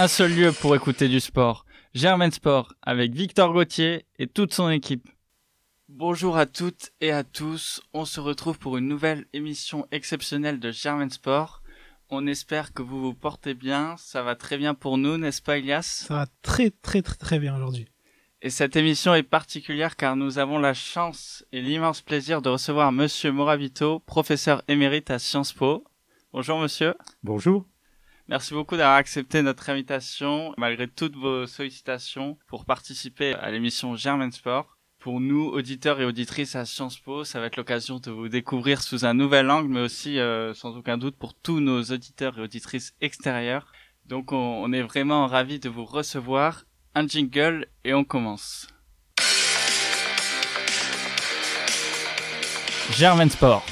un seul lieu pour écouter du sport. Germain Sport avec Victor Gauthier et toute son équipe. Bonjour à toutes et à tous. On se retrouve pour une nouvelle émission exceptionnelle de Germain Sport. On espère que vous vous portez bien. Ça va très bien pour nous, n'est-ce pas, Elias Ça va très, très, très, très bien aujourd'hui. Et cette émission est particulière car nous avons la chance et l'immense plaisir de recevoir Monsieur Moravito, professeur émérite à Sciences Po. Bonjour, monsieur. Bonjour. Merci beaucoup d'avoir accepté notre invitation, malgré toutes vos sollicitations, pour participer à l'émission Germain Sport. Pour nous, auditeurs et auditrices à Sciences Po, ça va être l'occasion de vous découvrir sous un nouvel angle, mais aussi, euh, sans aucun doute, pour tous nos auditeurs et auditrices extérieurs. Donc, on, on est vraiment ravis de vous recevoir. Un jingle et on commence. Germain Sport.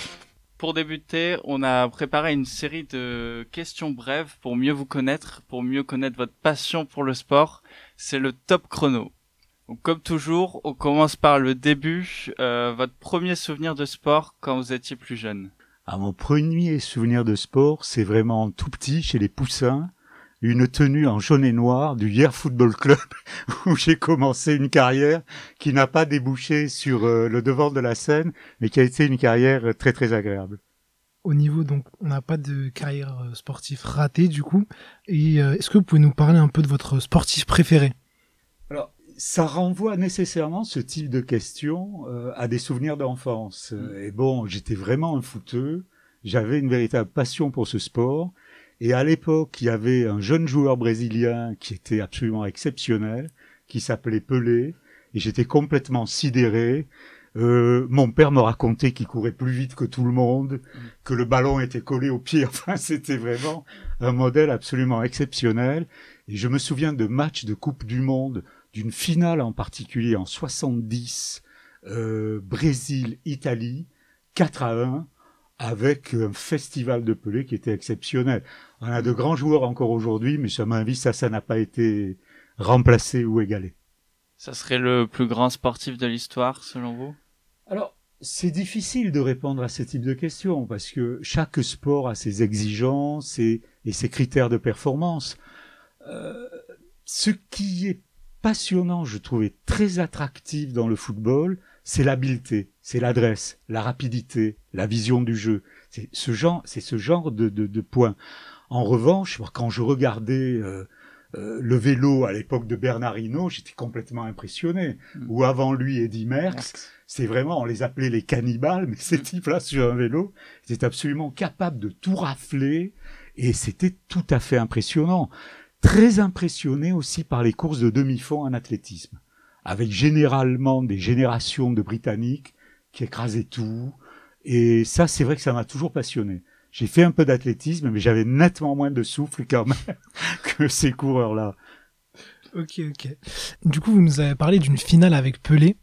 Pour débuter, on a préparé une série de questions brèves pour mieux vous connaître, pour mieux connaître votre passion pour le sport. C'est le top chrono. Comme toujours, on commence par le début. Euh, votre premier souvenir de sport quand vous étiez plus jeune? À mon premier souvenir de sport, c'est vraiment tout petit, chez les Poussins, une tenue en jaune et noir du Hier Football Club, où j'ai commencé une carrière qui n'a pas débouché sur euh, le devant de la scène, mais qui a été une carrière très très agréable. Au niveau, donc, on n'a pas de carrière euh, sportive ratée, du coup. Et euh, est-ce que vous pouvez nous parler un peu de votre sportif préféré? Alors, ça renvoie nécessairement ce type de questions euh, à des souvenirs d'enfance. Euh, Et bon, j'étais vraiment un footeux. J'avais une véritable passion pour ce sport. Et à l'époque, il y avait un jeune joueur brésilien qui était absolument exceptionnel, qui s'appelait Pelé. Et j'étais complètement sidéré. Euh, mon père me racontait qu'il courait plus vite que tout le monde, que le ballon était collé au pied. Enfin, c'était vraiment un modèle absolument exceptionnel. Et je me souviens de matchs de Coupe du Monde, d'une finale en particulier en 70, euh, Brésil-Italie, 4 à 1, avec un festival de Pelé qui était exceptionnel. On a de grands joueurs encore aujourd'hui, mais ça m'invite, ça, ça n'a pas été remplacé ou égalé. Ça serait le plus grand sportif de l'histoire, selon vous? Alors, c'est difficile de répondre à ce type de questions parce que chaque sport a ses exigences et, et ses critères de performance. Euh, ce qui est passionnant, je trouvais très attractif dans le football, c'est l'habileté, c'est l'adresse, la rapidité, la vision du jeu. C'est ce genre, c'est ce genre de, de, de points. En revanche, quand je regardais euh, euh, le vélo à l'époque de Bernard Hinault, j'étais complètement impressionné. Mm. Ou avant lui, Eddy Merckx, c'est vraiment, on les appelait les cannibales, mais ces types-là sur un vélo, ils étaient absolument capables de tout rafler, et c'était tout à fait impressionnant. Très impressionné aussi par les courses de demi-fond en athlétisme, avec généralement des générations de Britanniques qui écrasaient tout, et ça, c'est vrai que ça m'a toujours passionné. J'ai fait un peu d'athlétisme, mais j'avais nettement moins de souffle quand même que ces coureurs-là. Ok, ok. Du coup, vous nous avez parlé d'une finale avec Pelé.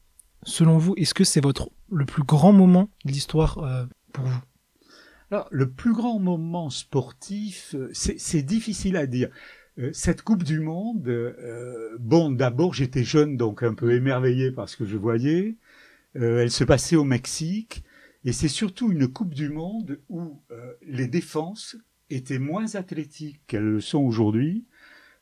Selon vous, est-ce que c'est votre le plus grand moment de l'histoire euh, pour vous? Alors, le plus grand moment sportif, euh, c'est c'est difficile à dire. Euh, Cette Coupe du Monde, euh, bon, d'abord j'étais jeune, donc un peu émerveillé par ce que je voyais. Euh, elle se passait au Mexique, et c'est surtout une Coupe du Monde où euh, les défenses étaient moins athlétiques qu'elles le sont aujourd'hui,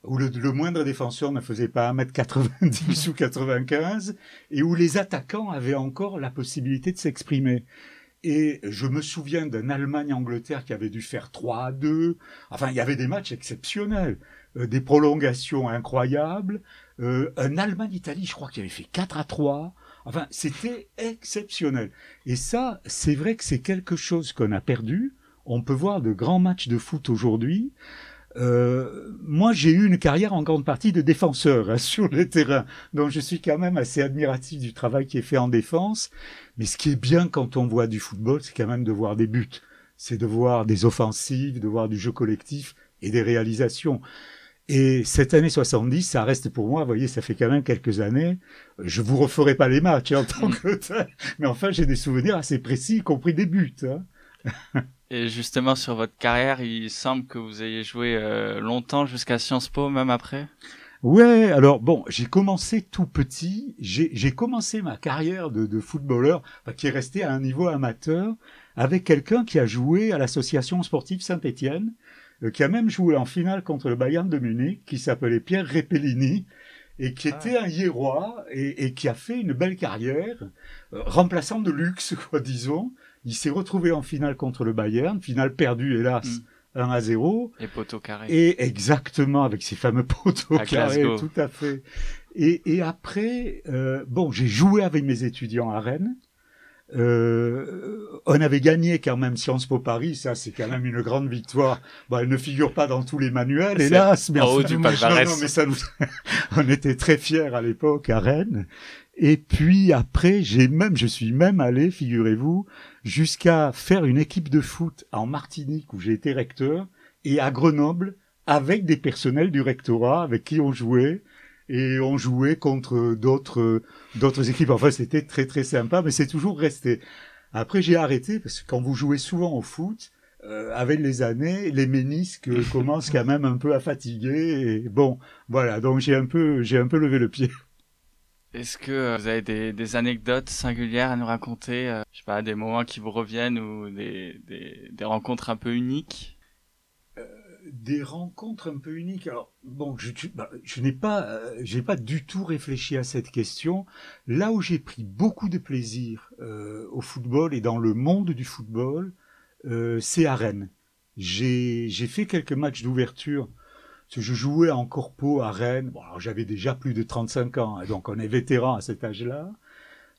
où le, le moindre défenseur ne faisait pas 1m90 ou 95, et où les attaquants avaient encore la possibilité de s'exprimer. Et je me souviens d'un Allemagne-Angleterre qui avait dû faire 3 à 2. Enfin, il y avait des matchs exceptionnels, des prolongations incroyables. Euh, un Allemagne-Italie, je crois qu'il avait fait 4 à 3. Enfin, c'était exceptionnel. Et ça, c'est vrai que c'est quelque chose qu'on a perdu. On peut voir de grands matchs de foot aujourd'hui. Euh, moi, j'ai eu une carrière en grande partie de défenseur hein, sur le terrain, donc je suis quand même assez admiratif du travail qui est fait en défense. Mais ce qui est bien quand on voit du football, c'est quand même de voir des buts, c'est de voir des offensives, de voir du jeu collectif et des réalisations. Et cette année 70, ça reste pour moi, vous voyez, ça fait quand même quelques années. Je vous referai pas les matchs hein, en tant que tel, mais enfin, j'ai des souvenirs assez précis, y compris des buts. Hein. Et justement, sur votre carrière, il semble que vous ayez joué euh, longtemps jusqu'à Sciences Po, même après? Ouais, alors bon, j'ai commencé tout petit. J'ai j'ai commencé ma carrière de, de footballeur, enfin, qui est resté à un niveau amateur, avec quelqu'un qui a joué à l'association sportive Saint-Étienne, qui a même joué en finale contre le Bayern de Munich, qui s'appelait Pierre Repellini, et qui Ah. était un Hiérois, et, et qui a fait une belle carrière, euh, remplaçant de luxe, quoi, disons. Il s'est retrouvé en finale contre le Bayern, finale perdue, hélas, Mm. 1 à 0. Les poteaux carrés. Et exactement, avec ces fameux poteaux À carrés, Glasgow. tout à fait. Et, et après, euh, bon, j'ai joué avec mes étudiants à Rennes. Euh, on avait gagné quand même Sciences Po Paris, ça c'est quand même une grande victoire. Bon, elle ne figure pas dans tous les manuels, hélas, mais en haut enfin, du non, palmarès. non, mais ça nous, on était très fiers à l'époque à Rennes. Et puis après, j'ai même, je suis même allé, figurez-vous, jusqu'à faire une équipe de foot en Martinique où j'ai été recteur et à Grenoble avec des personnels du rectorat avec qui on jouait et on jouait contre d'autres d'autres équipes. Enfin, c'était très très sympa, mais c'est toujours resté. Après, j'ai arrêté parce que quand vous jouez souvent au foot, euh, avec les années, les ménisques commencent quand même un peu à fatiguer. Et bon, voilà. Donc j'ai un peu j'ai un peu levé le pied. Est-ce que euh, vous avez des, des anecdotes singulières à nous raconter euh, Je sais pas, des moments qui vous reviennent ou des, des, des rencontres un peu uniques? Des rencontres un peu uniques. Alors bon, je, bah, je n'ai pas, euh, j'ai pas du tout réfléchi à cette question. Là où j'ai pris beaucoup de plaisir euh, au football et dans le monde du football, euh, c'est à Rennes. J'ai, j'ai fait quelques matchs d'ouverture. Je jouais en corpo à Rennes. Bon, alors j'avais déjà plus de 35 ans, hein, donc on est vétéran à cet âge-là.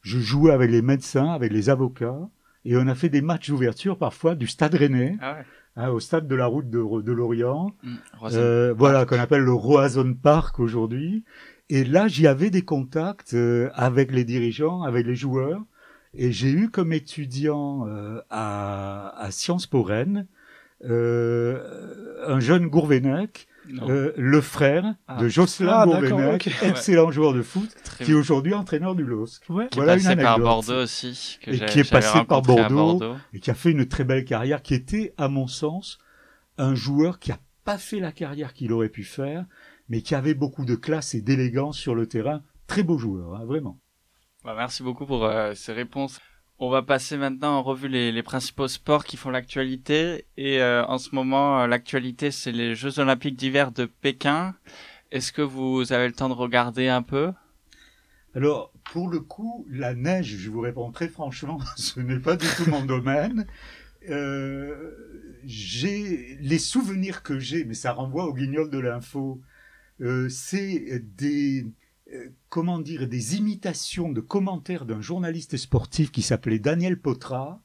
Je jouais avec les médecins, avec les avocats, et on a fait des matchs d'ouverture parfois du Stade Rennais Ah ouais hein, au stade de la route de, de Lorient, Mmh, Rosen. euh, voilà qu'on appelle le Roazhon Park aujourd'hui. Et là, j'y avais des contacts euh, avec les dirigeants, avec les joueurs. Et j'ai eu comme étudiant euh, à, à Sciences Po Rennes euh, un jeune Gourvenec. Euh, le frère Ah. de Jocelyn Ah, excellent joueur de foot, Très qui est aujourd'hui entraîneur du LOSC. Ouais. qui voilà est une passé par anecdote. Bordeaux aussi, que Et qui est passé par. Bordeaux. et qui a fait une très belle carrière, qui était, à mon sens, un joueur qui a pas fait la carrière qu'il aurait pu faire, mais qui avait beaucoup de classe et d'élégance sur le terrain. Très beau joueur, hein, vraiment. Bah, merci beaucoup pour euh, ces réponses. On va passer maintenant en revue les, principaux sports qui font l'actualité. Et euh, en ce moment, euh, l'actualité, c'est les Jeux Olympiques d'hiver de Pékin. Est-ce que vous avez le temps de regarder un peu? Alors, pour le coup, la neige, je vous réponds très franchement, ce n'est pas du tout mon domaine. Euh, j'ai les souvenirs que j'ai, mais ça renvoie au guignol de l'info. C'est des comment dire des imitations de commentaires d'un journaliste sportif qui s'appelait Daniel Potra.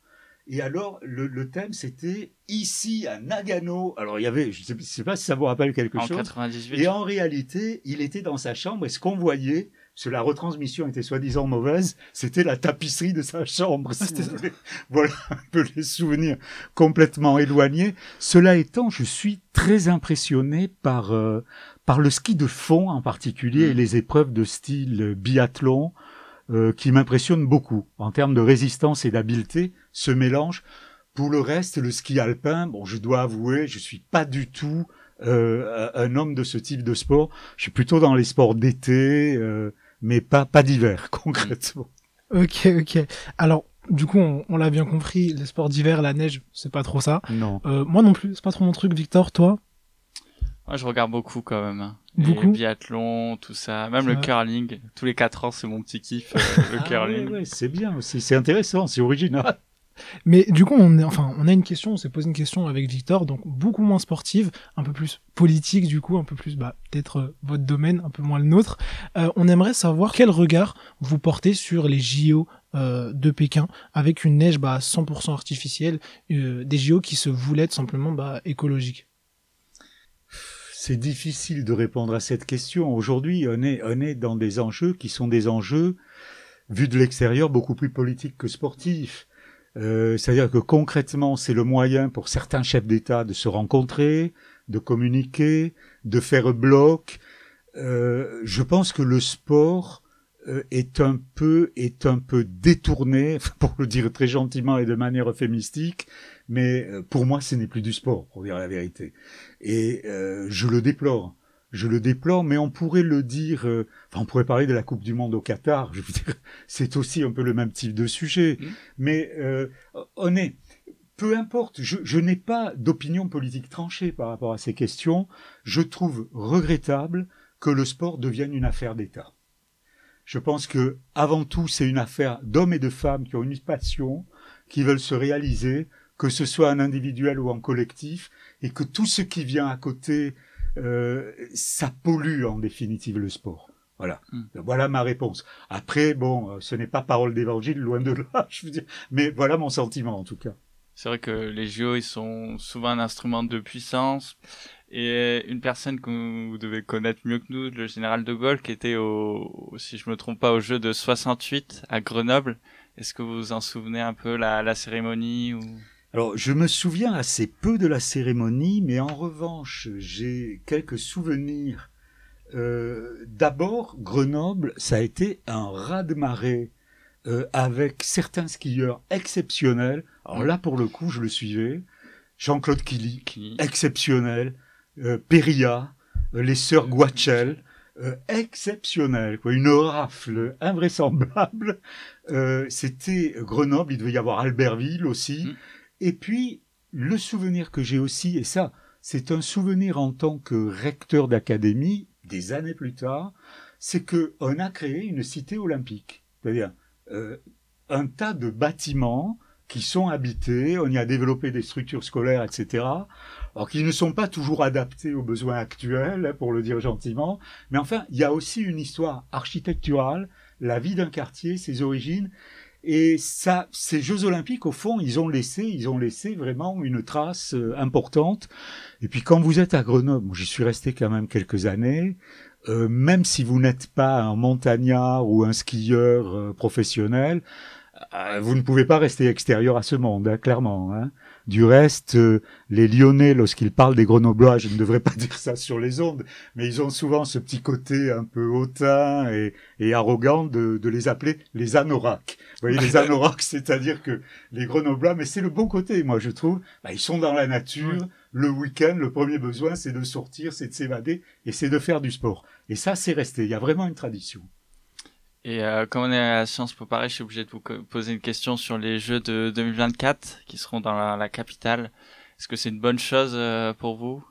Et alors le, le thème c'était ici à Nagano. Alors il y avait, je sais, je sais pas si ça vous rappelle quelque en chose. 98 Et en réalité, il était dans sa chambre et ce qu'on voyait, parce que la retransmission était soi-disant mauvaise, c'était la tapisserie de sa chambre. voulez. Voilà un peu les souvenirs complètement éloignés. Cela étant, je suis très impressionné par, euh, par le ski de fond en particulier Mm. et les épreuves de style biathlon euh, qui m'impressionnent beaucoup en termes de résistance et d'habileté, ce mélange. Pour le reste, le ski alpin, bon, je dois avouer, je suis pas du tout euh, un homme de ce type de sport. Je suis plutôt dans les sports d'été, euh, mais pas pas d'hiver concrètement. Ok, ok. Alors, du coup, on, on l'a bien compris, les sports d'hiver, la neige, c'est pas trop ça. Non. Euh, moi non plus, c'est pas trop mon truc. Victor, toi? Moi, je regarde beaucoup quand même. Beaucoup Les biathlons, tout ça. Même le curling. Tous les quatre ans, c'est mon petit kiff, euh, le Ah curling. ouais, ouais, c'est bien aussi, c'est intéressant, c'est original. Mais du coup, on, est, enfin, on a une question, on s'est posé une question avec Victor, donc beaucoup moins sportive, un peu plus politique du coup, un peu plus bah, peut-être euh, votre domaine, un peu moins le nôtre. Euh, on aimerait savoir quel regard vous portez sur les JO euh, de Pékin avec une neige bah, 100% artificielle, euh, des JO qui se voulaient être simplement bah, écologiques. C'est difficile de répondre à cette question. Aujourd'hui, on est, on est dans des enjeux qui sont des enjeux, vus de l'extérieur, beaucoup plus politiques que sportifs. Euh, C'est-à-dire que concrètement, c'est le moyen pour certains chefs d'État de se rencontrer, de communiquer, de faire bloc. Euh, je pense que le sport euh, est un peu est un peu détourné, pour le dire très gentiment et de manière euphémistique, mais euh, pour moi, ce n'est plus du sport, pour dire la vérité. Et euh, je le déplore. Je le déplore, mais on pourrait le dire. euh, enfin, on pourrait parler de la Coupe du Monde au Qatar. Je veux dire, c'est aussi un peu le même type de sujet. Mm. Mais euh, on est peu importe, je, je n'ai pas d'opinion politique tranchée par rapport à ces questions. Je trouve regrettable que le sport devienne une affaire d'État. Je pense que, avant tout, c'est une affaire d'hommes et de femmes qui ont une passion, qui veulent se réaliser, que ce soit en individuel ou en collectif, et que tout ce qui vient à côté, euh, ça pollue en définitive le sport. Voilà. Mm. Voilà ma réponse. Après, bon, euh, ce n'est pas parole d'évangile, loin de là, je veux dire. Mais voilà mon sentiment, en tout cas. C'est vrai que les JO, ils sont souvent un instrument de puissance. Et une personne que vous devez connaître mieux que nous, le général de Gaulle, qui était au, si je me trompe pas, au jeu de 68 à Grenoble. Est-ce que vous vous en souvenez un peu la, la cérémonie ou... Alors, je me souviens assez peu de la cérémonie, mais en revanche, j'ai quelques souvenirs. Euh, D'abord, Grenoble, ça a été un raz-de-marée euh, avec certains skieurs exceptionnels. Alors là, pour le coup, je le suivais. Jean-Claude Killy, Qui... exceptionnel. Euh, Perilla, euh, les sœurs Guachel, euh, exceptionnel, quoi, une rafle invraisemblable. Euh, C'était Grenoble, il devait y avoir Albertville aussi. Et puis, le souvenir que j'ai aussi, et ça, c'est un souvenir en tant que recteur d'académie, des années plus tard, c'est que on a créé une cité olympique. C'est-à-dire euh, un tas de bâtiments qui sont habités, on y a développé des structures scolaires, etc. Alors qui ne sont pas toujours adaptés aux besoins actuels, hein, pour le dire gentiment, mais enfin, il y a aussi une histoire architecturale, la vie d'un quartier, ses origines, et ça, ces Jeux Olympiques, au fond, ils ont laissé, ils ont laissé vraiment une trace euh, importante. Et puis quand vous êtes à Grenoble, j'y suis resté quand même quelques années. euh, même si vous n'êtes pas un montagnard ou un skieur euh, professionnel, vous ne pouvez pas rester extérieur à ce monde, hein, clairement. Hein. Du reste, euh, les Lyonnais, lorsqu'ils parlent des Grenoblois, je ne devrais pas dire ça sur les ondes, mais ils ont souvent ce petit côté un peu hautain et, et arrogant de, de les appeler les anoraks. Vous voyez, les anoraks, c'est-à-dire que les Grenoblois, mais c'est le bon côté, moi je trouve, bah, ils sont dans la nature, le week-end, le premier besoin, c'est de sortir, c'est de s'évader, et c'est de faire du sport. Et ça, c'est resté, il y a vraiment une tradition. Et euh, comme on est à Sciences Po Paris, je suis obligé de vous poser une question sur les Jeux de 2024 qui seront dans la, la capitale. Est-ce que c'est une bonne chose euh, pour vous?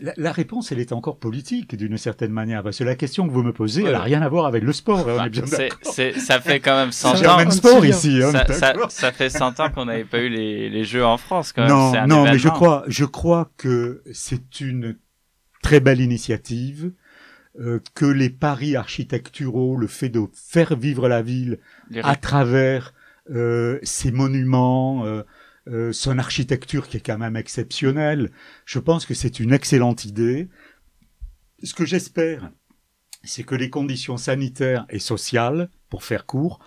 La, la réponse, elle est encore politique, d'une certaine manière, parce que la question que vous me posez, elle n'a rien à voir avec le sport, on est bien ça fait quand même 100 C'est C'est ans. même sport ici, hein, Ça, ça, d'accord ça fait 100 ans qu'on n'avait pas eu les, les Jeux en France quand même. Non, un non, mais je crois, je crois que c'est une très belle initiative, euh, que les paris architecturaux, le fait de faire vivre la ville Les à travers euh, ses monuments, euh, euh, son architecture qui est quand même exceptionnelle, je pense que c'est une excellente idée. Ce que j'espère, c'est que les conditions sanitaires et sociales, pour faire court,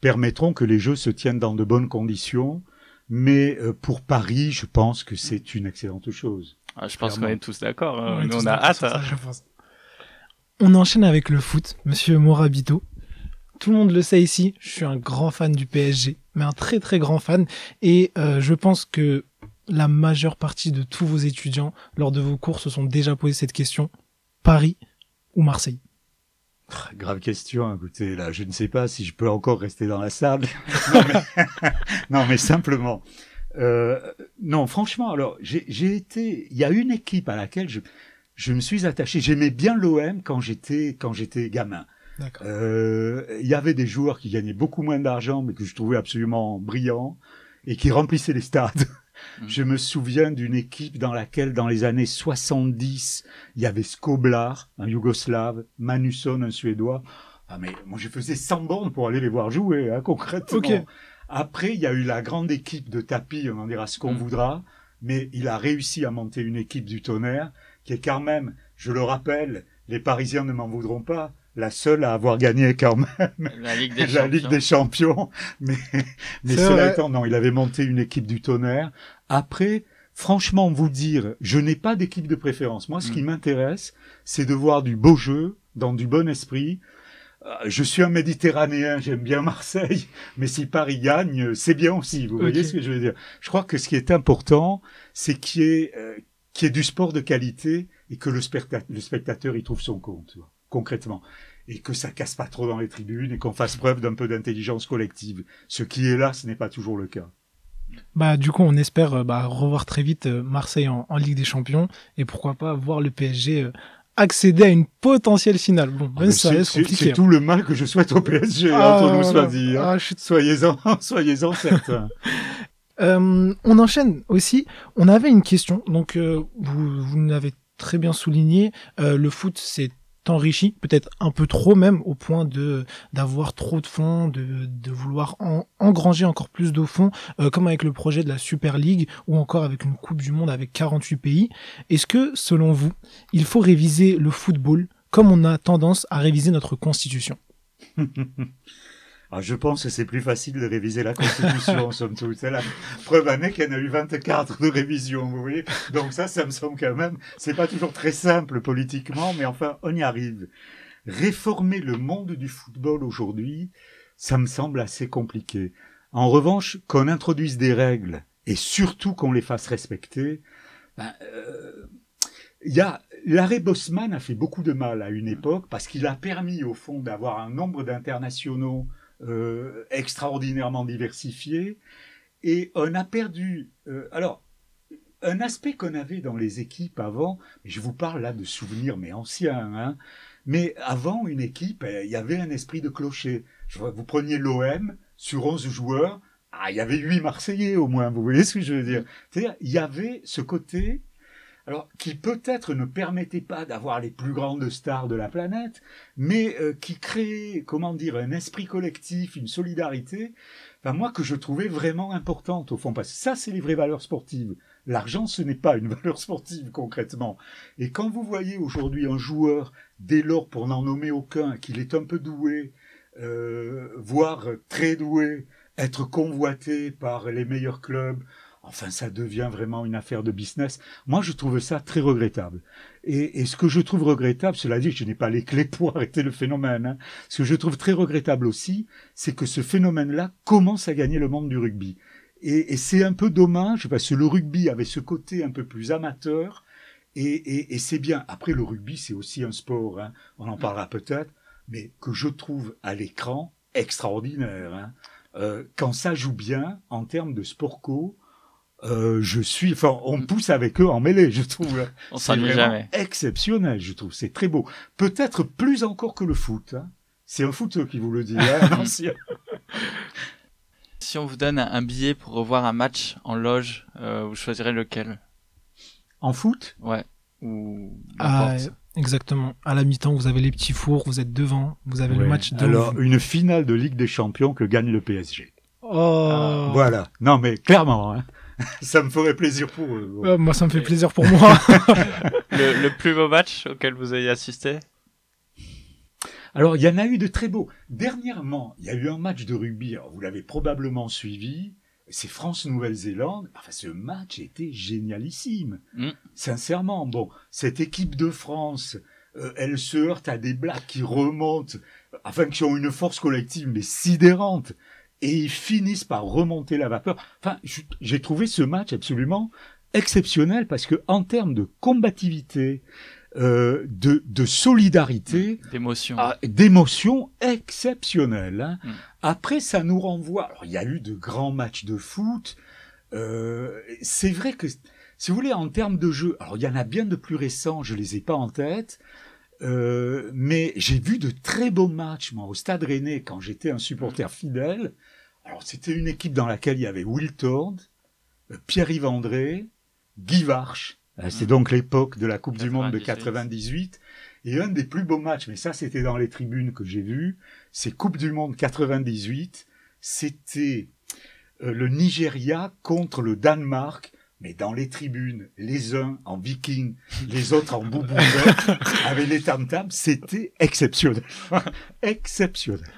permettront que les Jeux se tiennent dans de bonnes conditions. Mais euh, pour Paris, je pense que c'est une excellente chose. Ah, je pense qu'on est tous d'accord. hein. On a hâte. ça, hein. je pense. On enchaîne avec le foot, monsieur Morabito. Tout le monde le sait ici, je suis un grand fan du PSG, mais un très très grand fan. Et euh, je pense que la majeure partie de tous vos étudiants, lors de vos cours, se sont déjà posé cette question. Paris ou Marseille? Grave question, écoutez, là, je ne sais pas si je peux encore rester dans la salle. non, mais, non, mais simplement. Euh, non, franchement, alors, j'ai j'ai été. Il y a une équipe à laquelle je, je me suis attaché. J'aimais bien l'OM quand j'étais quand j'étais gamin. D'accord. Euh, Il y avait des joueurs qui gagnaient beaucoup moins d'argent, mais que je trouvais absolument brillants et qui remplissaient les stades. Mhm. Je me souviens d'une équipe dans laquelle, dans les années 70, il y avait Skoblar, un Yougoslave, Manusson, un Suédois. Ah mais moi je faisais 100 bornes pour aller les voir jouer, hein, concrètement. Ok. Après, il y a eu la grande équipe de tapis, on en dira ce qu'on Mm. voudra, mais il a réussi à monter une équipe du tonnerre qui est quand même, je le rappelle, les Parisiens ne m'en voudront pas, la seule à avoir gagné quand même La Ligue des la Champions. Ligue des Champions. Mais, mais C'est cela vrai. étant, non, il avait monté une équipe du tonnerre. Après, franchement, vous dire, je n'ai pas d'équipe de préférence. Moi, ce qui Mm. m'intéresse, c'est de voir du beau jeu, dans du bon esprit. Euh, Je suis un Méditerranéen, j'aime bien Marseille, mais si Paris gagne, c'est bien aussi. Vous voyez ce que je veux dire Je crois que ce qui est important, c'est qu'il y ait, euh, qu'il y ait du sport de qualité et que le, specta- le spectateur y trouve son compte, concrètement. Et que ça casse pas trop dans les tribunes et qu'on fasse preuve d'un peu d'intelligence collective. Ce qui est là, ce n'est pas toujours le cas. Bah, du coup, on espère euh, bah, revoir très vite euh, Marseille en, en, Ligue des Champions et pourquoi pas voir le PSG euh, accéder à une potentielle finale. Bon, ah, ça reste compliqué. C'est hein. tout le mal que je souhaite au PSG, ah, entre nous soit dit. Hein. Ah, soyez-en, soyez-en certains. euh, on enchaîne aussi. On avait une question. Donc, vous, vous l'avez très bien souligné. le foot, c'est t'enrichis, peut-être un peu trop même, au point de d'avoir trop de fonds, de, vouloir engranger encore plus de fonds, euh, comme avec le projet de la Super League ou encore avec une Coupe du Monde avec 48 pays. Est-ce que, selon vous, il faut réviser le football comme on a tendance à réviser notre constitution? Ah, je pense que c'est plus facile de réviser la Constitution, somme toute. C'est la preuve année qu'il y en a eu 24 de révision, vous voyez. Donc ça, ça me semble quand même, c'est pas toujours très simple politiquement, mais enfin, on y arrive. Réformer le monde du football aujourd'hui, ça me semble assez compliqué. En revanche, qu'on introduise des règles, et surtout qu'on les fasse respecter, ben, euh, il y a, l'arrêt Bosman a fait beaucoup de mal à une époque parce qu'il a permis au fond d'avoir un nombre d'internationaux euh, extraordinairement diversifié. Et on a perdu. Euh, alors, un aspect qu'on avait dans les équipes avant, je vous parle là de souvenirs mais anciens, hein, mais avant une équipe, il y avait un esprit de clocher. Vous preniez l'OM sur 11 joueurs, ah, il y avait 8 Marseillais au moins, vous voyez ce que je veux dire C'est-à-dire, il y avait ce côté alors qui peut-être ne permettait pas d'avoir les plus grandes stars de la planète, mais euh, qui créait, comment dire, un esprit collectif, une solidarité, enfin moi que je trouvais vraiment importante au fond, parce que ça c'est les vraies valeurs sportives. L'argent ce n'est pas une valeur sportive concrètement. Et quand vous voyez aujourd'hui un joueur, dès lors pour n'en nommer aucun, qu'il est un peu doué, euh, voire très doué, être convoité par les meilleurs clubs, Enfin, ça devient vraiment une affaire de business. Moi, je trouve ça très regrettable. Et, ce que je trouve regrettable, cela dit, je n'ai pas les clés pour arrêter le phénomène. Hein. Ce que je trouve très regrettable aussi, c'est que ce phénomène-là commence à gagner le monde du rugby. Et, c'est un peu dommage parce que le rugby avait ce côté un peu plus amateur. Et, c'est bien. Après, le rugby, c'est aussi un sport. Hein. On en parlera peut-être, mais que je trouve à l'écran extraordinaire. Hein. Euh, quand ça joue bien en termes de sport co, euh, je suis, enfin, on pousse avec eux en mêlée, je trouve. on s'ennuie jamais. Exceptionnel, je trouve. C'est très beau. Peut-être plus encore que le foot. Hein. C'est un foot qui vous le dit, hein, Si on vous donne un billet pour revoir un match en loge, euh, vous choisirez lequel? En foot? Ouais. Ou ah, exactement. À la mi-temps, vous avez les petits fours, vous êtes devant, vous avez le match de. Alors, une finale de Ligue des Champions que gagne le PSG. Oh. Voilà. Non, mais clairement. Hein. ça me ferait plaisir pour eux. moi, ça me fait plaisir pour moi. le, plus beau match auquel vous ayez assisté? Alors, il y en a eu de très beaux. Dernièrement, il y a eu un match de rugby, vous l'avez probablement suivi, c'est France-Nouvelle-Zélande. Enfin, ce match était génialissime. Mm. Sincèrement, bon, cette équipe de France, euh, elle se heurte à des blagues qui remontent, enfin, qui ont une force collective, mais sidérante et ils finissent par remonter la vapeur. Enfin, j'ai trouvé ce match absolument exceptionnel parce que en termes de combativité, euh, de, de, solidarité, d'émotion, ah, d'émotion exceptionnelle. Hein. Mm. Après, ça nous renvoie. Alors, il y a eu de grands matchs de foot. Euh, c'est vrai que, si vous voulez, en termes de jeu, alors il y en a bien de plus récents, je les ai pas en tête. Euh, mais j'ai vu de très beaux matchs, moi, au Stade Rennais, quand j'étais un supporter fidèle. Alors, c'était une équipe dans laquelle il y avait Will Tord, euh, Pierre-Yves André, Guy Varche. Euh, c'est donc l'époque de la Coupe du Monde de 98. Et un des plus beaux matchs, mais ça, c'était dans les tribunes que j'ai vu, c'est Coupe du Monde 98. C'était le Nigeria contre le Danemark mais dans les tribunes, les uns en viking, les autres en boubou avec les tam-tams, c'était exceptionnel. exceptionnel.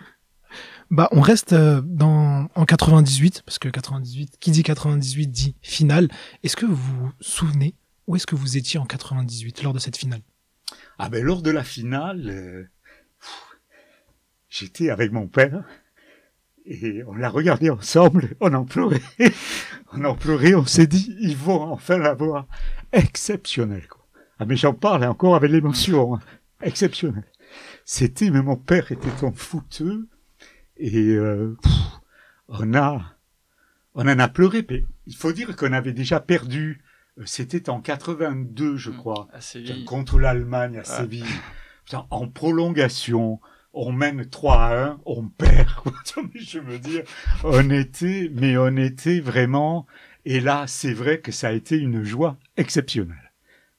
Bah, on reste euh, dans, en 98, parce que 98, qui dit 98 dit finale. Est-ce que vous vous souvenez où est-ce que vous étiez en 98 lors de cette finale? Ah ben lors de la finale, euh, j'étais avec mon père et on l'a regardé ensemble, on en pleurait, on en pleurait, on s'est dit, ils vont enfin la voir. Exceptionnel, quoi. Ah, mais j'en parle encore avec l'émotion, hein. exceptionnel. C'était, mais mon père était en fouteux, et euh, on a, On en a pleuré. Il faut dire qu'on avait déjà perdu. euh, C'était en 82, je Mm. crois, contre l'Allemagne à. Séville. Putain, en prolongation, on mène 3 à 1, on perd. Je veux dire, on était, mais on était vraiment. Et là, c'est vrai que ça a été une joie exceptionnelle,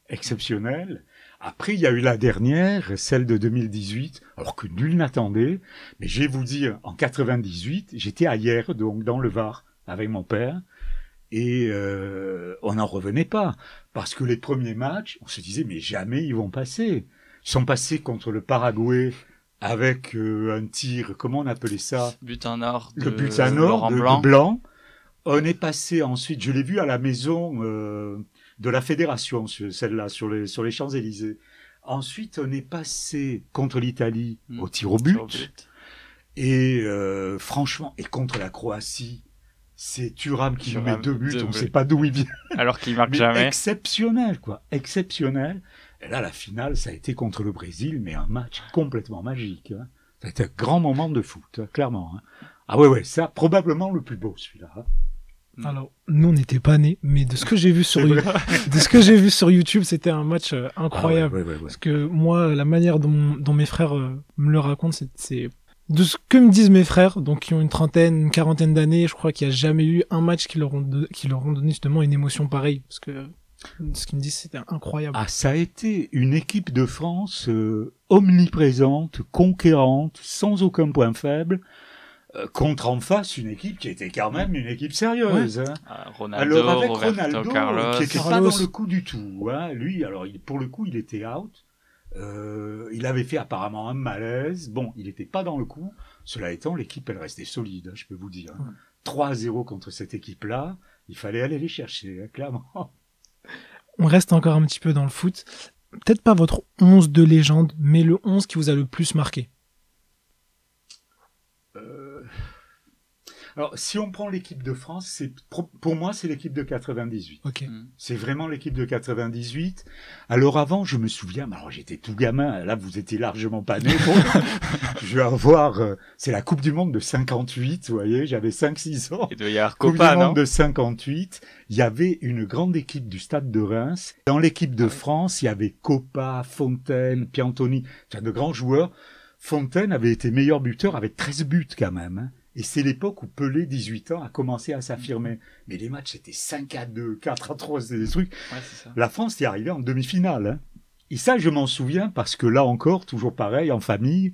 exceptionnelle. Après, il y a eu la dernière, celle de 2018, alors que nul n'attendait. Mais je vais vous dire, en 98, j'étais à hier, donc dans le Var, avec mon père, et euh, on n'en revenait pas, parce que les premiers matchs, on se disait, mais jamais ils vont passer. Ils sont passés contre le Paraguay avec euh, un tir, comment on appelait ça? But en or. Le de but à nord Laurent de, de Blanc. Blanc. On est passé ensuite, je l'ai vu à la maison euh, de la fédération, celle-là, sur les, sur les Champs-Élysées. Ensuite, on est passé contre l'Italie Mm. au tir au but. Tir au but. Et euh, franchement, et contre la Croatie, c'est Thuram qui met deux buts, deux on ne sait pas d'où il vient. Alors qu'il marque Mais jamais. exceptionnel, quoi. Exceptionnel. Et là, la finale, ça a été contre le Brésil, mais un match complètement magique. Hein. Ça a été un grand moment de foot, hein, clairement. hein. Ah ouais, ouais, ça, probablement le plus beau, celui-là. Mm. Alors, nous, on n'était pas nés, mais de ce que j'ai vu sur, de ce que j'ai vu sur YouTube, c'était un match euh, incroyable. Ah ouais, ouais, ouais, ouais. Parce que moi, la manière dont, dont mes frères euh, me le racontent, c'est- c'est de ce que me disent mes frères, donc qui ont une trentaine, une quarantaine d'années, je crois qu'il n'y a jamais eu un match qui leur ont, de- qui leur ont donné justement une émotion pareille. Parce que ce qu'ils me disent, c'était incroyable. Ah, ça a été une équipe de France euh, omniprésente, conquérante, sans aucun point faible, contre en face une équipe qui était quand même une équipe sérieuse. hein. Ah, Ronaldo, Alors avec Roberto Ronaldo, Carlos. qui était pas dans le coup du tout. Hein. Lui, alors il- pour le coup, il était out. Euh, il avait fait apparemment un malaise. Bon, il n'était pas dans le coup. Cela étant, l'équipe, elle restait solide, hein, je peux vous dire. hein. 3-0 contre cette équipe-là, il fallait aller les chercher, hein, clairement. On reste encore un petit peu dans le foot. Peut-être pas votre 11 de légende, mais le 11 qui vous a le plus marqué. Alors, si on prend l'équipe de France, c'est pour moi, c'est l'équipe de 98. Ok. Mm. C'est vraiment l'équipe de 98. Alors avant, je me souviens, alors j'étais tout gamin, là vous étiez largement pas né. Bon, je vais avoir, euh, c'est la Coupe du Monde de 58, vous voyez, j'avais 5-6 ans. Il doit y avoir Coupe Copa, du non Monde de 58, il y avait une grande équipe du Stade de Reims. Dans l'équipe de France, il y avait Copa, Fontaine, Piantoni, de grands joueurs. Fontaine avait été meilleur buteur avec 13 buts quand même. hein. Et c'est l'époque où Pelé, 18 ans, a commencé à s'affirmer. Mais les matchs, c'était 5 à 2, 4 à 3, c'était des trucs. Ouais, ça. La France y est arrivée en demi-finale. hein. Et ça, je m'en souviens parce que là encore, toujours pareil, en famille,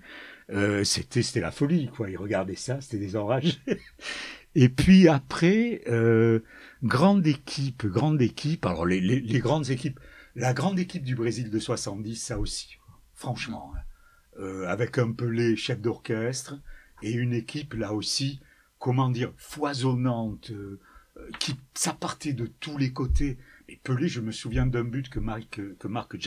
euh, c'était c'était la folie, quoi. Ils regardaient ça, c'était des enragés. Et puis après, euh, grande équipe, grande équipe. Alors les, les, les grandes équipes, la grande équipe du Brésil de 70, ça aussi, franchement, hein. Euh, avec un Pelé chef d'orchestre et une équipe là aussi, comment dire, foisonnante, euh, euh, qui ça partait de tous les côtés. Et Pelé, je me souviens d'un but que marque, que marque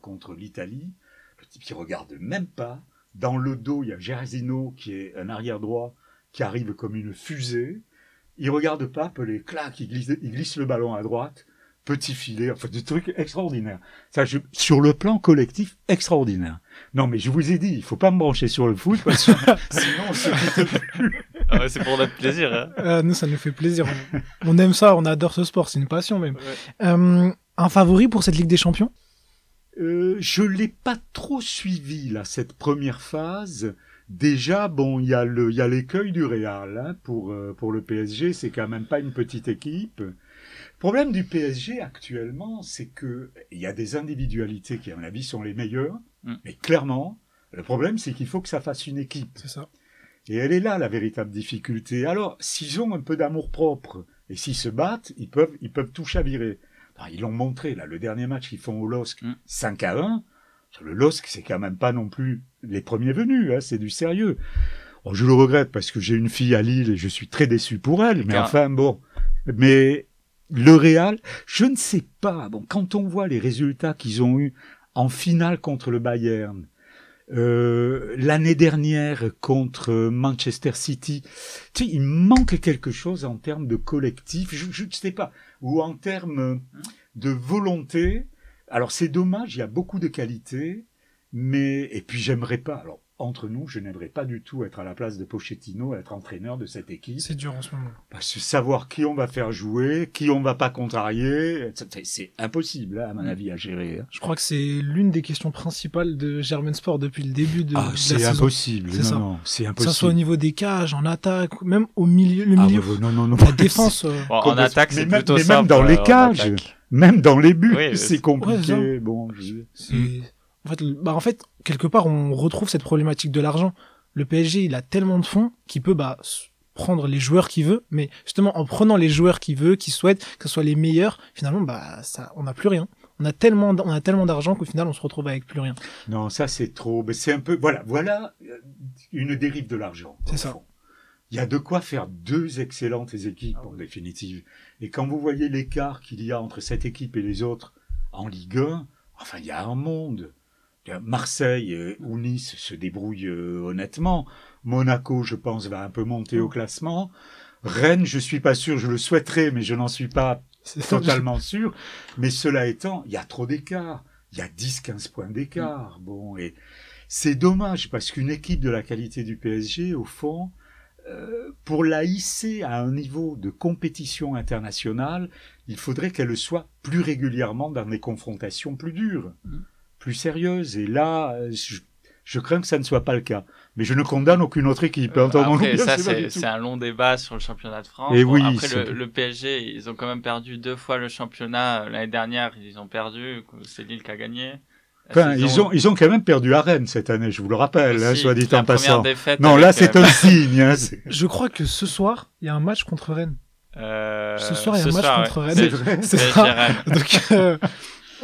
contre l'Italie. Le type qui regarde même pas. Dans le dos, il y a Jairzinho qui est un arrière droit qui arrive comme une fusée. Il regarde pas, Pelé, clac, il glisse, il glisse le ballon à droite. Petit filet, enfin des trucs extraordinaires. Ça, je, sur le plan collectif, extraordinaire. Non, mais je vous ai dit, il faut pas me brancher sur le foot parce que sinon on se quitte plus. Ah ouais, c'est pour notre plaisir. Hein. Euh, nous, ça nous fait plaisir. On, on aime ça, on adore ce sport, c'est une passion même. Ouais. Euh, un favori pour cette Ligue des Champions? Euh, je l'ai pas trop suivi là cette première phase. Déjà, bon, il y a le, il y a l'écueil du Real hein, pour euh, pour le PSG. C'est quand même pas une petite équipe. Le problème du PSG actuellement, c'est que il y a des individualités qui, à mon avis, sont les meilleures. Mm. Mais clairement, le problème, c'est qu'il faut que ça fasse une équipe. C'est ça. Et elle est là la véritable difficulté. Alors, s'ils ont un peu d'amour propre et s'ils se battent, ils peuvent, ils peuvent tout chavirer. Alors, ils l'ont montré là, le dernier match qu'ils font au LOSC, Mm. 5 à 1. Sur le LOSC, c'est quand même pas non plus les premiers venus, hein, c'est du sérieux. Bon, je le regrette parce que j'ai une fille à Lille et je suis très déçu pour elle, mais enfin bon. Mais le Real, je ne sais pas. Bon, quand on voit les résultats qu'ils ont eus en finale contre le Bayern, euh, l'année dernière contre Manchester City, tu sais, il manque quelque chose en termes de collectif, je, ne sais pas, ou en termes de volonté. Alors c'est dommage, il y a beaucoup de qualités, mais et puis j'aimerais pas. Alors entre nous, je n'aimerais pas du tout être à la place de Pochettino, être entraîneur de cette équipe. C'est dur en ce moment. Parce que savoir qui on va faire jouer, qui on va pas contrarier, c'est- c'est impossible, hein, à mon Mm. avis, à gérer. hein. Je crois que c'est l'une des questions principales de Germain Sport depuis le début de, de Ah, la c'est saison. impossible. C'est Non, ça. non, c'est Que impossible. ça soit au niveau des cages, en attaque, même au milieu, le Ah, milieu, non, non, non. la défense. euh, Bon, en Comme- attaque, mais c'est même- plutôt mais même dans les euh, en cages. attaque. Même dans les buts, Oui, c'est compliqué. Ouais, bon, je- c'est- En fait, bah, en fait, quelque part, on retrouve cette problématique de l'argent. Le PSG, il a tellement de fonds qu'il peut bah, prendre les joueurs qu'il veut, mais justement, en prenant les joueurs qu'il veut, qu'il souhaite, que ce soit les meilleurs, finalement, bah, ça, on n'a plus rien. On a tellement, on a tellement d'argent qu'au final, on se retrouve avec plus rien. Non, ça c'est trop. Mais c'est un peu. Voilà, voilà euh, une dérive de l'argent. C'est ça. fond. Il y a de quoi faire deux excellentes équipes Ah en définitive. Et quand vous voyez l'écart qu'il y a entre cette équipe et les autres en Ligue 1, enfin il y a un monde. Marseille euh, ou Nice se débrouillent euh, honnêtement. Monaco, je pense, va un peu monter au classement. Rennes, je suis pas sûr, je le souhaiterais, mais je n'en suis pas totalement sûr. Mais cela étant, il y a trop d'écart. Il y a 10-15 points d'écart. Bon, et c'est dommage parce qu'une équipe de la qualité du PSG, au fond, euh, pour la hisser à un niveau de compétition internationale, il faudrait qu'elle soit plus régulièrement dans des confrontations plus dures, Mm. Plus sérieuses. Et là, euh, je, je crains que ça ne soit pas le cas. Mais je ne condamne aucune autre équipe. Euh, Après, bien, ça, c'est un long débat sur le championnat de France. Et Bon, oui, après, le, le PSG, ils ont quand même perdu deux fois le championnat. L'année dernière, ils ont perdu. C'est Lille qui a gagné. Enfin, saison- ils ont, ils ont quand même perdu à Rennes cette année, je vous le rappelle, hein, soit dit en passant. Non, là, c'est euh, un signe. Hein, Je crois que ce soir, il y a un match contre Rennes. euh, Ce soir, il y a un match soir, contre ouais. Rennes. C'est vrai. Donc, euh,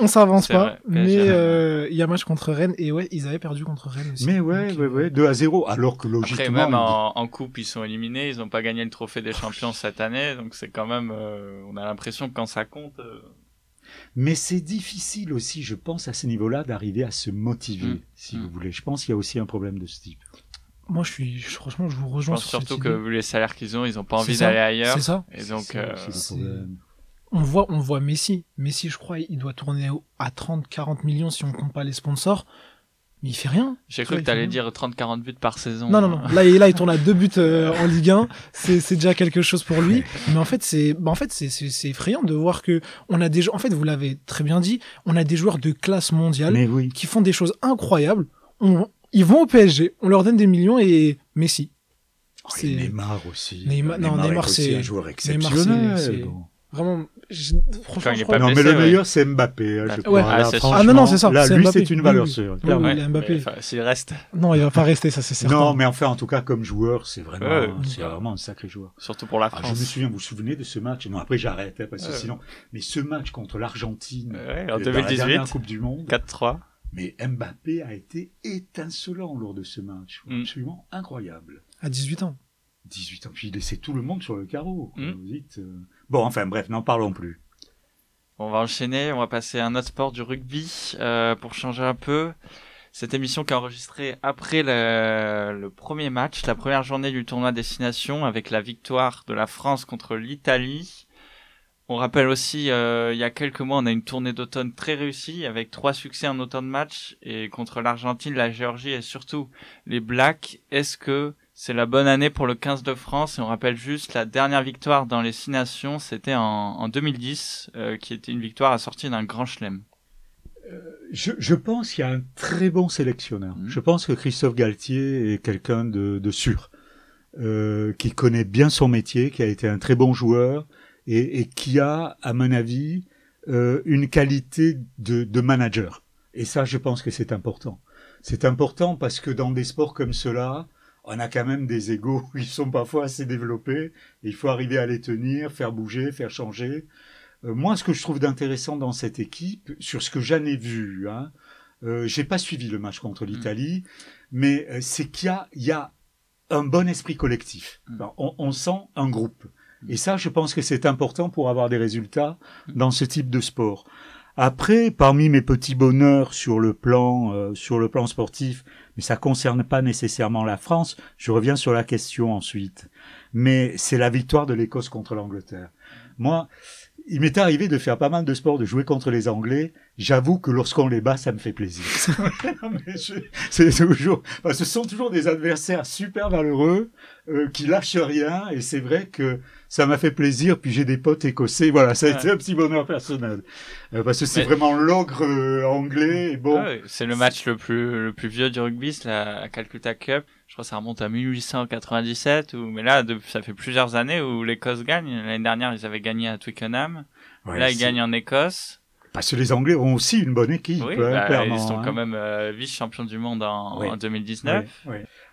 on s'avance pas. vrai, mais euh, il y a match contre Rennes. Et ouais, ils avaient perdu contre Rennes aussi. Mais ouais, Donc, ouais, ouais, 2 à 0, alors que logiquement... Après, même en, en coupe, ils sont éliminés. Ils n'ont pas gagné le trophée des champions cette année. Donc, c'est quand même, euh, on a l'impression que quand ça compte, euh, Mais c'est difficile aussi, je pense, à ce niveau-là, d'arriver à se motiver, Mm. si Mm. vous voulez. Je pense qu'il y a aussi un problème de ce type. Moi, je suis, je- franchement, je vous je rejoins pense sur surtout cette que idée. vu les salaires qu'ils ont, ils n'ont pas envie d'aller ailleurs. C'est ça. Et donc, C'est On voit, on voit Messi. Messi, je crois, il doit tourner à 30, 40 millions si on compte pas les sponsors. Mais il fait rien. j'ai cru que il tu allais fait dire 30-40 buts par saison. Non, non, non. Là, il, là, il tourne à deux buts euh, en Ligue 1. C'est, c'est déjà quelque chose pour lui. Mais en fait, c'est, bah, en fait, c'est, effrayant de voir que on a des En fait, vous l'avez très bien dit, on a des joueurs de classe mondiale oui. qui font des choses incroyables. On, ils vont au PSG, on leur donne des millions et Messi. Oh, et Neymar aussi. Neymar- non, Neymar, c'est- un joueur Neymar, exceptionnel. bon. Vraiment, je- franchement, je crois- pas Non, mais le ouais. meilleur, c'est Mbappé. hein, je Ouais. crois. Ah, Là, Ah non, non, c'est ça, Là, lui, c'est une valeur oui. sûre. Oui, clairement. oui, Ouais, Mbappé. S'il reste, Non, il va pas rester, ça c'est certain. Non, mais enfin, en tout cas, comme joueur, c'est vraiment, Ouais. c'est vraiment un sacré joueur. surtout pour la Ah, je France. me souviens, vous vous souvenez de ce match? Non, après j'arrête, hein, parce que Ouais. sinon. Mais ce match contre l'Argentine, Ouais, euh, en dans la 2018, dernière Coupe du Monde, 4-3. mais Mbappé a été étincelant lors de ce match, Mm. absolument incroyable. À 18 ans. 18 ans, puis il laissait tout le monde sur le carreau. Mm. vous dites, euh. Bon, enfin bref, n'en parlons plus. On va enchaîner, on va passer à un autre sport du rugby euh, pour changer un peu. Cette émission qui est enregistrée après le, premier match, la première journée du tournoi Destination avec la victoire de la France contre l'Italie. On rappelle aussi, euh, il y a quelques mois, on a une tournée d'automne très réussie avec trois succès en autant de matchs et contre l'Argentine, la Géorgie et surtout les Blacks. Est-ce que c'est la bonne année pour le 15 de France et on rappelle juste la dernière victoire dans les six nations, c'était en, en 2010, euh, qui était une victoire assortie d'un grand chelem. Je, je pense qu'il y a un très bon sélectionneur. Mhm. Je pense que Christophe Galtier est quelqu'un de, de sûr, euh, qui connaît bien son métier, qui a été un très bon joueur et, et qui a, à mon avis, euh, une qualité de, de manager. Et ça, je pense que c'est important. C'est important parce que dans des sports comme cela, on a quand même des égaux qui sont parfois assez développés. Et il faut arriver à les tenir, faire bouger, faire changer. Euh, moi, ce que je trouve d'intéressant dans cette équipe, sur ce que j'en ai vu, hein, euh, j'ai pas suivi le match contre l'Italie, mais euh, c'est qu'il y a, il y a un bon esprit collectif. Mm. Alors, on, on sent un groupe. Et ça, je pense que c'est important pour avoir des résultats dans ce type de sport. Après, parmi mes petits bonheurs sur le plan euh, sur le plan sportif, mais ça concerne pas nécessairement la France. Je reviens sur la question ensuite. Mais c'est la victoire de l'Écosse contre l'Angleterre. Moi, il m'est arrivé de faire pas mal de sport, de jouer contre les Anglais. J'avoue que lorsqu'on les bat, ça me fait plaisir. c'est toujours, ce sont toujours des adversaires super valeureux euh, qui lâchent rien, et c'est vrai que ça m'a fait plaisir. Puis j'ai des potes écossais, voilà, ça a été un petit bonheur personnel euh, parce que c'est vraiment l'ogre euh, anglais. Et bon, c'est le match le plus le plus vieux du rugby, c'est la Calcutta Cup. Je crois que ça remonte à 1897, ou mais là, ça fait plusieurs années où l'Écosse gagne. L'année dernière, ils avaient gagné à Twickenham. là, ils gagnent en Écosse. Parce que les Anglais ont aussi une bonne équipe. Oui, hein, bah, ils sont quand hein. même euh, vice-champions du monde en, 2019.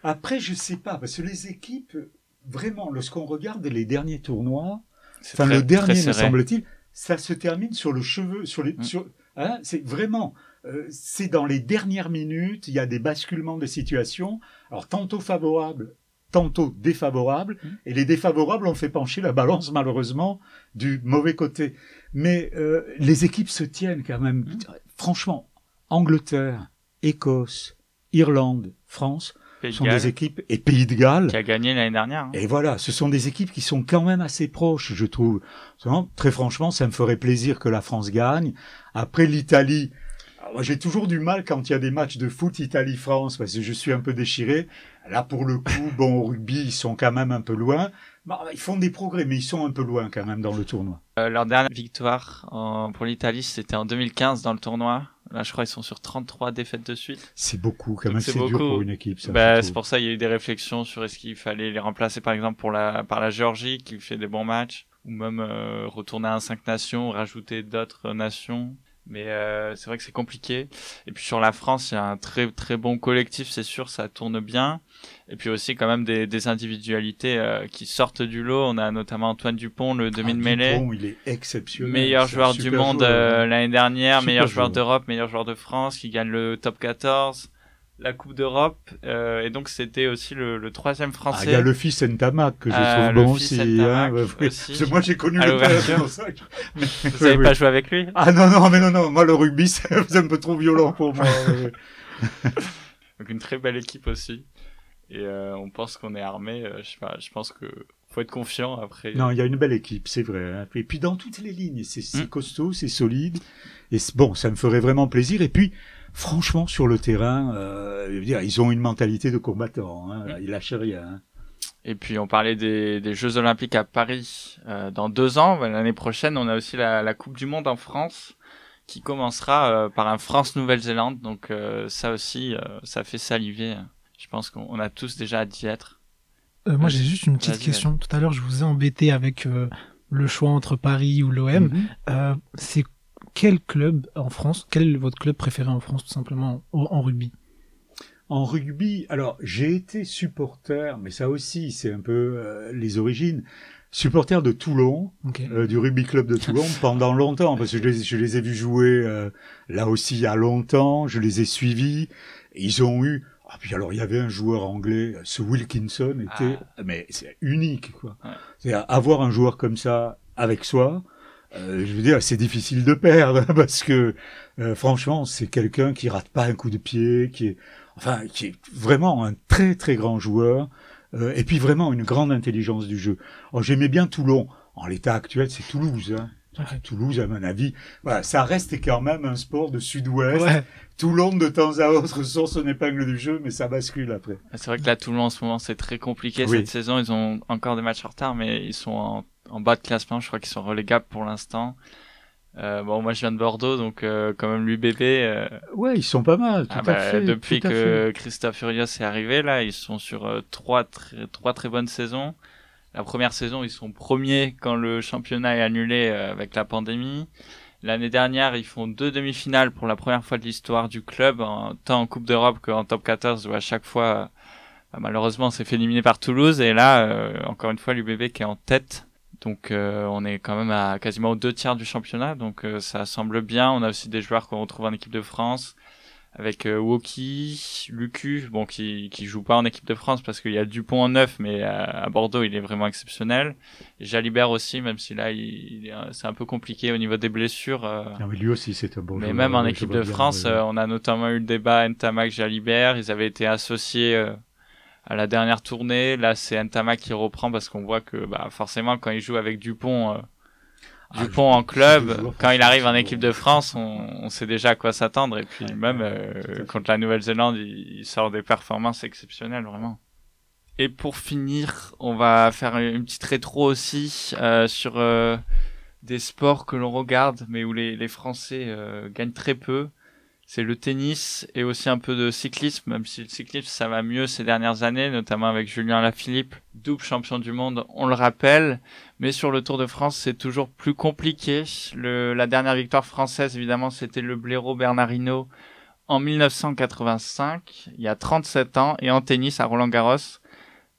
Après, je sais pas, parce que les équipes, vraiment, lorsqu'on regarde les derniers tournois, enfin le dernier, me semble-t-il, ça se termine sur le cheveu, sur les, mm. sur, hein, c'est vraiment, euh, c'est dans les dernières minutes, il y a des basculements de situation, alors tantôt favorables, tantôt défavorables, mm. et les défavorables ont fait pencher la balance malheureusement du mauvais côté. Mais euh, les équipes se tiennent quand même. Mmh. Franchement, Angleterre, Écosse, Irlande, France sont des équipes et Pays de Galles qui a gagné l'année dernière. Hein. Et voilà, ce sont des équipes qui sont quand même assez proches, je trouve. Très franchement, ça me ferait plaisir que la France gagne. Après l'Italie, j'ai toujours du mal quand il y a des matchs de foot Italie-France parce que je suis un peu déchiré. Là, pour le coup, bon, au rugby, ils sont quand même un peu loin. Bah, ils font des progrès, mais ils sont un peu loin quand même dans le tournoi. Euh, leur dernière victoire pour l'Italie, c'était en 2015 dans le tournoi. Là, je crois qu'ils sont sur 33 défaites de suite. C'est beaucoup, quand même. C'est dur pour une équipe. Bah, c'est pour ça qu'il y a eu des réflexions sur est-ce qu'il fallait les remplacer, par exemple, pour la, par la Géorgie, qui fait des bons matchs, ou même euh, retourner à un 5 nations, rajouter d'autres nations. Mais euh, c'est vrai que c'est compliqué. Et puis sur la France, il y a un très très bon collectif, c'est sûr, ça tourne bien. Et puis aussi quand même des, des individualités euh, qui sortent du lot. On a notamment Antoine Dupont, le demi de mêlée. Dupont, il est exceptionnel. Meilleur joueur du monde euh, l'année dernière, meilleur joueur d'Europe, meilleur joueur de France, qui gagne le top 14 la Coupe d'Europe euh, et donc c'était aussi le, le, troisième français. Ah, il y a le fils Ntamak que je euh, trouve bon aussi. Hein, aussi. Moi j'ai connu le père. Vous n'avez pas joué avec lui? Ah non non mais non non moi le rugby c'est un peu trop violent pour moi. donc une très belle équipe aussi et euh, on pense qu'on est armé. Euh, je sais pas, je pense que faut être confiant après. Non, il y a une belle équipe, c'est vrai. Hein. Et puis dans toutes les lignes, c'est hmm. costaud, c'est solide. Et bon, ça me ferait vraiment plaisir. Et puis franchement, sur le terrain, euh, dire, ils ont une mentalité de combattant. Hein, mm. Ils lâchent rien. Hein. Et puis on parlait des, des Jeux Olympiques à Paris euh, dans deux ans. L'année prochaine, on a aussi la, la, Coupe du Monde en France qui commencera euh, par un France-Nouvelle-Zélande. Donc euh, ça aussi, euh, ça fait saliver. Je pense qu'on a tous déjà hâte d'y être. moi, j'ai juste une petite question. Tout à l'heure, je vous ai embêté avec le choix entre Paris ou l'OM. Mm-hmm. C'est quel club en France, quel est votre club préféré en France tout simplement en, rugby? En rugby, alors j'ai été supporter, mais ça aussi c'est un peu euh, les origines, supporter de Toulon, euh, du rugby club de Toulon pendant longtemps, parce que je les, ai vus jouer euh, là aussi il y a longtemps, je les ai suivis, ils ont eu ah, puis alors il y avait un joueur anglais, ce Wilkinson était, ah. mais c'est unique quoi. C'est avoir un joueur comme ça avec soi, euh, je veux dire, c'est difficile de perdre parce que euh, franchement, c'est quelqu'un qui rate pas un coup de pied, qui est, enfin, qui est vraiment un très très grand joueur euh, et puis vraiment une grande intelligence du jeu. Oh, j'aimais bien Toulon. En l'état actuel, c'est Toulouse. Hein. Toulouse, à mon avis, voilà, ça reste quand même un sport de sud-ouest. Toulon, de temps à autre, sort son épingle du jeu, mais ça bascule après. C'est vrai que là, Toulon, en ce moment, c'est très compliqué cette saison. Ils ont encore des matchs en retard, mais ils sont en en bas de classement. Je crois qu'ils sont relégables pour l'instant. Euh, bon, moi je viens de Bordeaux, donc euh, quand même l'UBB. Euh... Ouais, ils sont pas mal. Tout ah à bah, fait, depuis que Christophe Furios est arrivé, là, ils sont sur euh, trois très, trois très bonnes saisons. La première saison, ils sont premiers quand le championnat est annulé euh, avec la pandémie. L'année dernière, ils font deux demi-finales pour la première fois de l'histoire du club, en, tant en Coupe d'Europe qu'en Top 14, où à chaque fois, bah, malheureusement, on s'est fait éliminer par Toulouse. Et là, encore une fois, l'UBB qui est en tête donc euh, on est quand même à quasiment aux deux tiers du championnat, donc euh, ça semble bien. On a aussi des joueurs qu'on retrouve en équipe de France, avec euh, Woki, Lucu, bon qui qui joue pas en équipe de France parce qu'il y a Dupont en neuf, mais à, Bordeaux il est vraiment exceptionnel. Et Jalibert aussi, même si là il, c'est un peu compliqué au niveau des blessures. Non, mais lui aussi c'est un bon. Mais même en équipe de France, on a notamment eu le débat Ntamak Jalibert, ils avaient été associés à la dernière tournée. Là, c'est Entama qui reprend parce qu'on voit que bah, forcément, quand il joue avec Dupont, euh, Ah, Dupont en club, quand il arrive en équipe de France, on, on sait déjà à quoi s'attendre. Et puis même euh, contre la Nouvelle-Zélande, il, il sort des performances exceptionnelles, vraiment. Et pour finir, on va faire une petite rétro aussi euh, sur euh, des sports que l'on regarde, mais où les, les Français euh, gagnent très peu. C'est le tennis et aussi un peu de cyclisme, même si le cyclisme ça va mieux ces dernières années, notamment avec Julien Lafilippe, double champion du monde, on le rappelle. Mais sur le Tour de France, c'est toujours plus compliqué. La dernière victoire française, évidemment, c'était le blaireau Bernardino en 1985, il y a 37 ans, et en tennis à Roland Garros.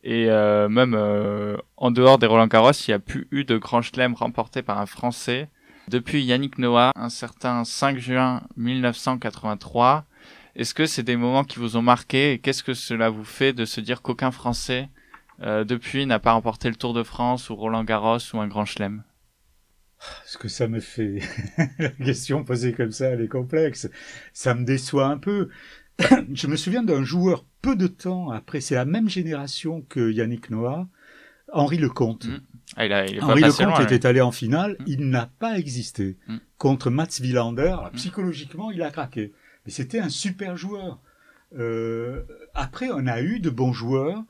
Et euh, même euh, en dehors des Roland Garros, il n'y a plus eu de grand chelem remporté par un Français. Depuis Yannick Noah, un certain 5 juin 1983. Est-ce que c'est des moments qui vous ont marqué et qu'est-ce que cela vous fait de se dire qu'aucun Français euh, depuis n'a pas remporté le Tour de France ou Roland Garros ou un grand chelem? Ce que ça me fait, la question posée comme ça, elle est complexe. Ça me déçoit un peu. Je me souviens d'un joueur peu de temps après, c'est la même génération que Yannick Noah, Henri Lecomte. Mm. Ah, il, a, il Henri Lecomte loin, était allé en finale, Mm. il n'a pas existé. Mm. Contre Mats Wilander, Mm. psychologiquement, il a craqué. Mais c'était un super joueur. Euh, après, on a eu de bons joueurs,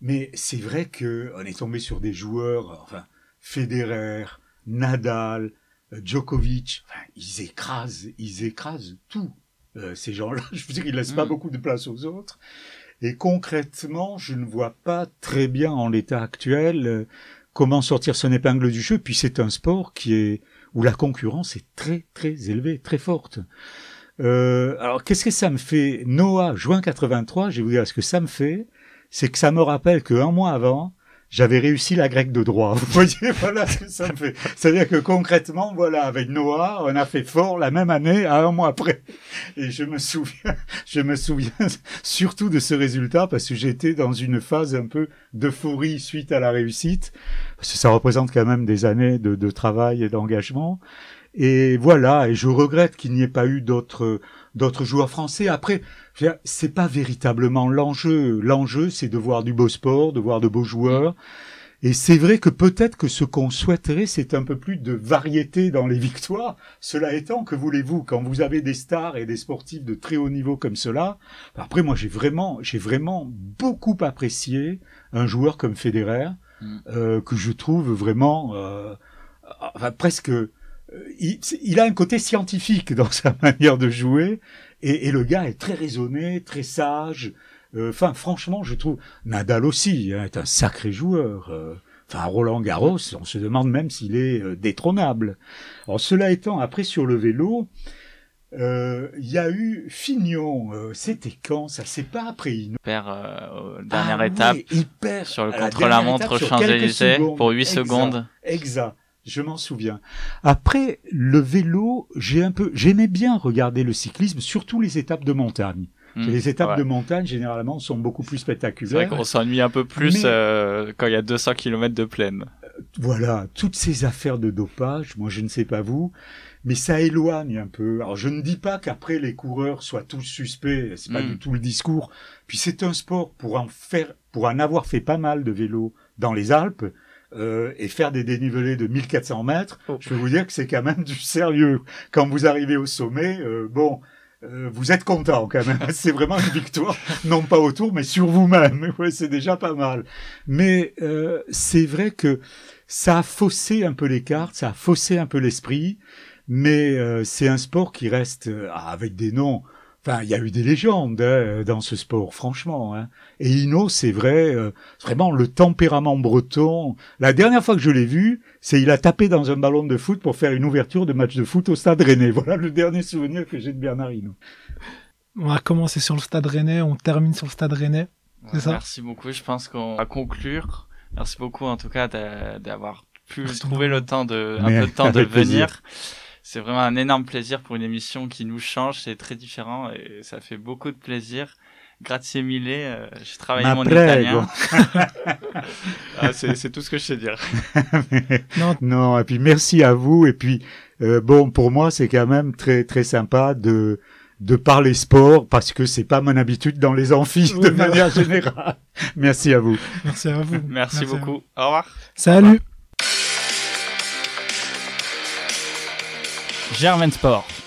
mais c'est vrai que on est tombé sur des joueurs, enfin, Federer, Nadal, euh, Djokovic, enfin, ils écrasent, ils écrasent tout. Euh, ces gens-là, je veux dire, ils laissent pas beaucoup de place aux autres. Et concrètement, je ne vois pas très bien en l'état actuel euh, comment sortir son épingle du jeu. Puis c'est un sport qui est où la concurrence est très très élevée, très forte. Euh, alors qu'est-ce que ça me fait? Noah, juin 83, je vais vous dire ce que ça me fait, c'est que ça me rappelle qu'un mois avant, j'avais réussi la grecque de droit. Vous voyez, voilà ce que ça me fait. C'est-à-dire que concrètement, voilà, avec Noah, on a fait fort la même année à un mois après. Et je me souviens, je me souviens surtout de ce résultat parce que j'étais dans une phase un peu d'euphorie suite à la réussite. Parce que ça représente quand même des années de, de travail et d'engagement. Et voilà, et je regrette qu'il n'y ait pas eu d'autres d'autres joueurs français. Après, c'est pas véritablement l'enjeu. L'enjeu, c'est de voir du beau sport, de voir de beaux joueurs. Et c'est vrai que peut-être que ce qu'on souhaiterait, c'est un peu plus de variété dans les victoires. Cela étant, que voulez-vous, quand vous avez des stars et des sportifs de très haut niveau comme cela, après moi j'ai vraiment, j'ai vraiment beaucoup apprécié un joueur comme Federer, Mm. euh, que je trouve vraiment, euh, enfin presque, il, il a un côté scientifique dans sa manière de jouer, et, et le gars est très raisonné, très sage. Euh, Enfin, franchement, je trouve Nadal aussi hein, est un sacré joueur. euh, Enfin, Roland Garros, on se demande même s'il est euh, détrônable. Alors, cela étant, après sur le vélo, euh, il y a eu Fignon. euh, C'était quand? Ça C'est pas après Hino. perd euh, dernière Ah étape oui, il perd sur le contre-la-montre aux Champs-Élysées pour 8 Exact. secondes. Exact. Je m'en souviens. Après le vélo, j'ai un peu, j'aimais bien regarder le cyclisme, surtout les étapes de montagne. Hmm. Les étapes Ouais. de montagne généralement sont beaucoup plus C'est vrai spectaculaires. qu'on s'ennuie un peu plus Mais- euh, quand il y a 200 km de plaine. Voilà, toutes ces affaires de dopage, moi je ne sais pas vous, mais ça éloigne un peu. Alors je ne dis pas qu'après les coureurs soient tous suspects, c'est pas Mm. du tout le discours. Puis c'est un sport pour en faire, pour en avoir fait pas mal de vélo dans les Alpes. Euh, et faire des dénivelés de 1400 mètres, Oh. je peux vous dire que c'est quand même du sérieux. Quand vous arrivez au sommet, euh, bon, euh, vous êtes content quand même. C'est vraiment une victoire, non pas autour, mais sur vous-même. Ouais, c'est déjà pas mal. Mais c'est vrai que ça a faussé un peu les cartes, ça a faussé un peu l'esprit, mais c'est un sport qui reste avec des noms. Enfin, il y a eu des légendes hein, dans ce sport, franchement. Hein. Et Hino, c'est vrai, euh, vraiment le tempérament breton. La dernière fois que je l'ai vu, c'est il a tapé dans un ballon de foot pour faire une ouverture de match de foot au Stade Rennais. Voilà le dernier souvenir que j'ai de Bernard Hinault. On a commencé sur le stade rennais, on termine sur le stade rennais. C'est ça? Merci beaucoup. Je pense qu'on va conclure. Merci beaucoup en tout cas d'a- d'avoir pu Merci trouver le temps de, un Mais peu de temps de plaisir. C'est vraiment un énorme plaisir pour une émission qui nous change. C'est très différent et ça fait beaucoup de plaisir. Grazie mille. euh, J'ai travaillé Ma mon prego. italien. Ah, c'est c'est tout ce que je sais dire. Non, Non, et puis merci à vous. Et puis euh, bon, pour moi, c'est quand même très très sympa de de parler sport parce que c'est pas mon habitude dans les amphis Oui, de manière générale. merci à vous. merci à vous. Merci, vous. beaucoup. Au revoir. Salut. Germain Sport.